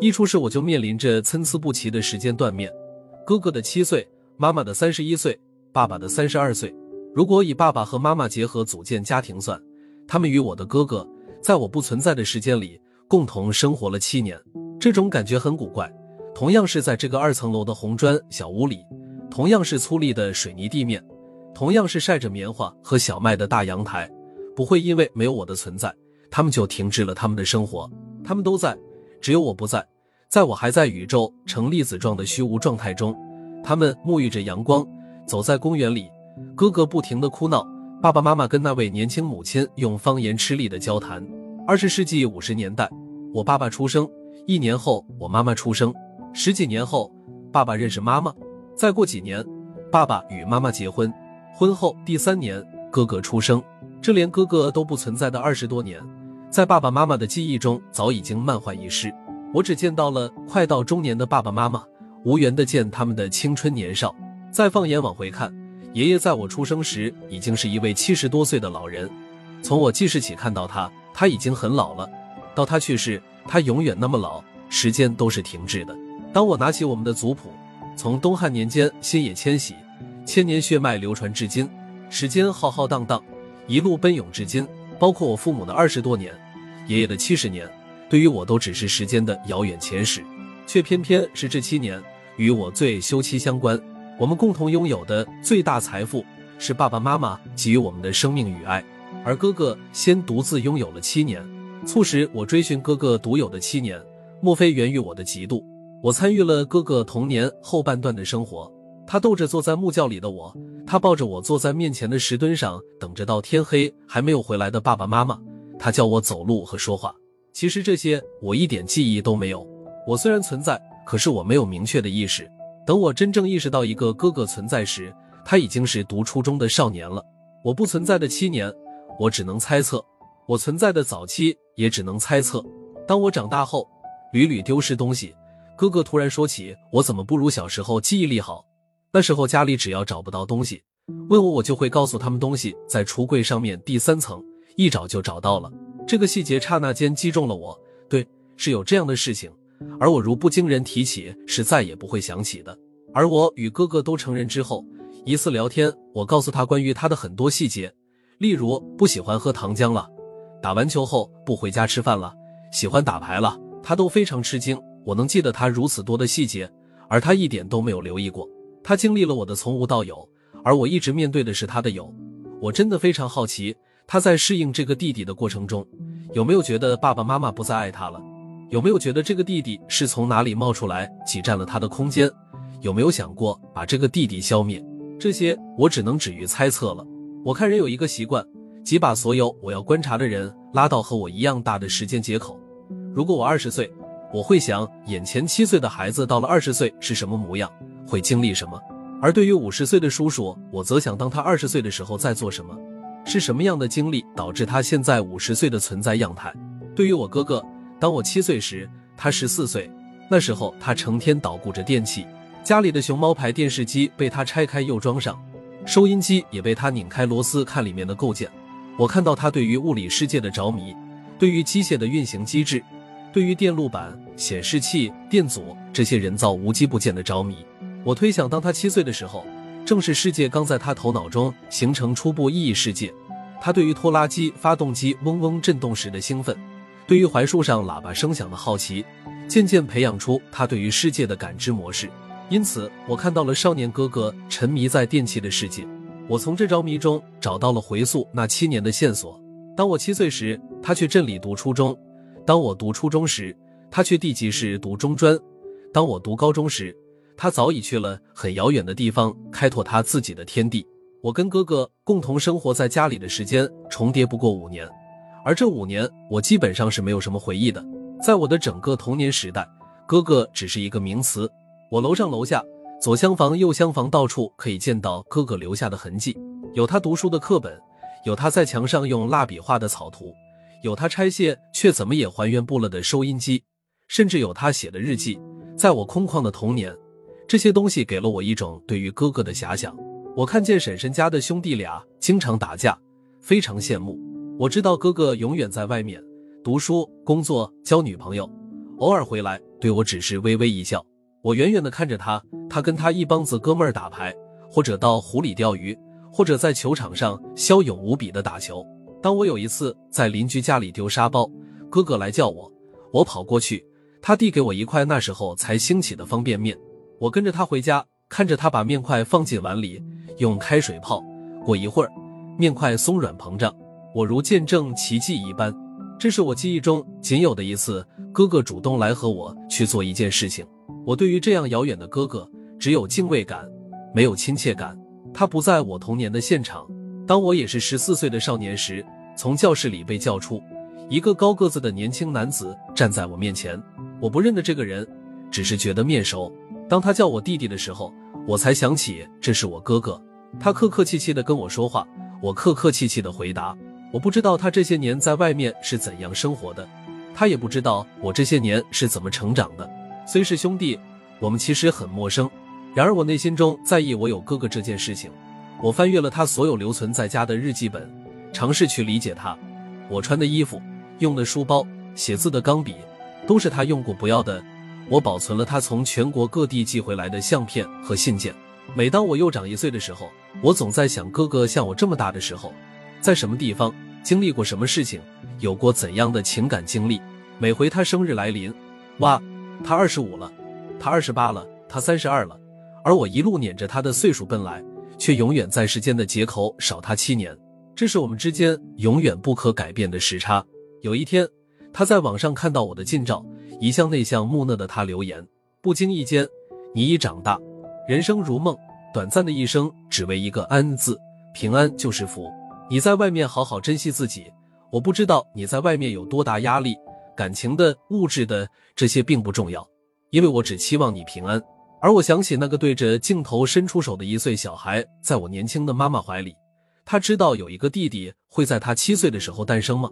一出世我就面临着参差不齐的时间断面，哥哥的七岁，妈妈的三十一岁，爸爸的三十二岁。如果以爸爸和妈妈结合组建家庭算，他们与我的哥哥在我不存在的时间里共同生活了七年。这种感觉很古怪。同样是在这个二层楼的红砖小屋里，同样是粗粝的水泥地面，同样是晒着棉花和小麦的大阳台，不会因为没有我的存在，他们就停滞了他们的生活。他们都在，只有我不在。在我还在宇宙呈粒子状的虚无状态中，他们沐浴着阳光，走在公园里。哥哥不停的哭闹，爸爸妈妈跟那位年轻母亲用方言吃力的交谈。二十世纪五十年代，我爸爸出生，一年后我妈妈出生。十几年后，爸爸认识妈妈。再过几年，爸爸与妈妈结婚。婚后第三年，哥哥出生。这连哥哥都不存在的二十多年，在爸爸妈妈的记忆中早已经漫画一失。我只见到了快到中年的爸爸妈妈，无缘的见他们的青春年少。再放眼往回看，爷爷在我出生时已经是一位七十多岁的老人。从我记事起看到他，他已经很老了。到他去世，他永远那么老，时间都是停滞的。当我拿起我们的族谱，从东汉年间新野迁徙，千年血脉流传至今，时间浩浩荡荡，一路奔涌至今，包括我父母的二十多年，爷爷的七十年，对于我都只是时间的遥远前史，却偏偏是这七年与我最休戚相关。我们共同拥有的最大财富是爸爸妈妈给予我们的生命与爱，而哥哥先独自拥有了七年，促使我追寻哥哥独有的七年，莫非源于我的嫉妒？我参与了哥哥童年后半段的生活，他逗着坐在木窖里的我，他抱着我坐在面前的石墩上等着到天黑还没有回来的爸爸妈妈，他教我走路和说话。其实这些我一点记忆都没有。我虽然存在，可是我没有明确的意识。等我真正意识到一个哥哥存在时，他已经是读初中的少年了。我不存在的七年，我只能猜测；我存在的早期，也只能猜测。当我长大后，屡屡丢失东西。哥哥突然说起我怎么不如小时候记忆力好。那时候家里只要找不到东西，问我我就会告诉他们东西在橱柜上面第三层，一找就找到了。这个细节刹那间击中了我。对，是有这样的事情，而我如不经人提起，是再也不会想起的。而我与哥哥都成人之后，一次聊天，我告诉他关于他的很多细节，例如不喜欢喝糖浆了，打完球后不回家吃饭了，喜欢打牌了，他都非常吃惊。我能记得他如此多的细节，而他一点都没有留意过。他经历了我的从无到有，而我一直面对的是他的有。我真的非常好奇，他在适应这个弟弟的过程中，有没有觉得爸爸妈妈不再爱他了？有没有觉得这个弟弟是从哪里冒出来，挤占了他的空间？有没有想过把这个弟弟消灭？这些我只能止于猜测了。我看人有一个习惯，即把所有我要观察的人拉到和我一样大的时间接口。如果我二十岁。我会想，眼前七岁的孩子到了二十岁是什么模样，会经历什么？而对于五十岁的叔叔，我则想，当他二十岁的时候在做什么，是什么样的经历导致他现在五十岁的存在样态？对于我哥哥，当我七岁时，他十四岁，那时候他成天捣鼓着电器，家里的熊猫牌电视机被他拆开又装上，收音机也被他拧开螺丝看里面的构件。我看到他对于物理世界的着迷，对于机械的运行机制。对于电路板、显示器、电阻这些人造无机部件的着迷，我推想，当他七岁的时候，正是世界刚在他头脑中形成初步意义世界。他对于拖拉机发动机嗡嗡震动时的兴奋，对于槐树上喇叭声响的好奇，渐渐培养出他对于世界的感知模式。因此，我看到了少年哥哥沉迷在电器的世界。我从这着迷中找到了回溯那七年的线索。当我七岁时，他去镇里读初中。当我读初中时，他去地级市读中专；当我读高中时，他早已去了很遥远的地方，开拓他自己的天地。我跟哥哥共同生活在家里的时间重叠不过五年，而这五年我基本上是没有什么回忆的。在我的整个童年时代，哥哥只是一个名词。我楼上楼下、左厢房、右厢房，到处可以见到哥哥留下的痕迹，有他读书的课本，有他在墙上用蜡笔画的草图。有他拆卸却怎么也还原不了的收音机，甚至有他写的日记。在我空旷的童年，这些东西给了我一种对于哥哥的遐想。我看见婶婶家的兄弟俩经常打架，非常羡慕。我知道哥哥永远在外面，读书、工作、交女朋友，偶尔回来对我只是微微一笑。我远远的看着他，他跟他一帮子哥们儿打牌，或者到湖里钓鱼，或者在球场上骁勇无比的打球。当我有一次在邻居家里丢沙包，哥哥来叫我，我跑过去，他递给我一块那时候才兴起的方便面，我跟着他回家，看着他把面块放进碗里，用开水泡，过一会儿，面块松软膨胀，我如见证奇迹一般。这是我记忆中仅有的一次，哥哥主动来和我去做一件事情。我对于这样遥远的哥哥，只有敬畏感，没有亲切感。他不在我童年的现场。当我也是十四岁的少年时，从教室里被叫出。一个高个子的年轻男子站在我面前，我不认得这个人，只是觉得面熟。当他叫我弟弟的时候，我才想起这是我哥哥。他客客气气的跟我说话，我客客气气的回答。我不知道他这些年在外面是怎样生活的，他也不知道我这些年是怎么成长的。虽是兄弟，我们其实很陌生。然而我内心中在意我有哥哥这件事情。我翻阅了他所有留存在家的日记本，尝试去理解他。我穿的衣服。用的书包、写字的钢笔，都是他用过不要的。我保存了他从全国各地寄回来的相片和信件。每当我又长一岁的时候，我总在想，哥哥像我这么大的时候，在什么地方经历过什么事情，有过怎样的情感经历。每回他生日来临，哇，他二十五了，他二十八了，他三十二了，而我一路撵着他的岁数奔来，却永远在时间的节口少他七年。这是我们之间永远不可改变的时差。有一天，他在网上看到我的近照，一向内向木讷的他留言，不经意间，你已长大，人生如梦，短暂的一生只为一个安字，平安就是福。你在外面好好珍惜自己。我不知道你在外面有多大压力，感情的、物质的这些并不重要，因为我只期望你平安。而我想起那个对着镜头伸出手的一岁小孩，在我年轻的妈妈怀里，他知道有一个弟弟会在他七岁的时候诞生吗？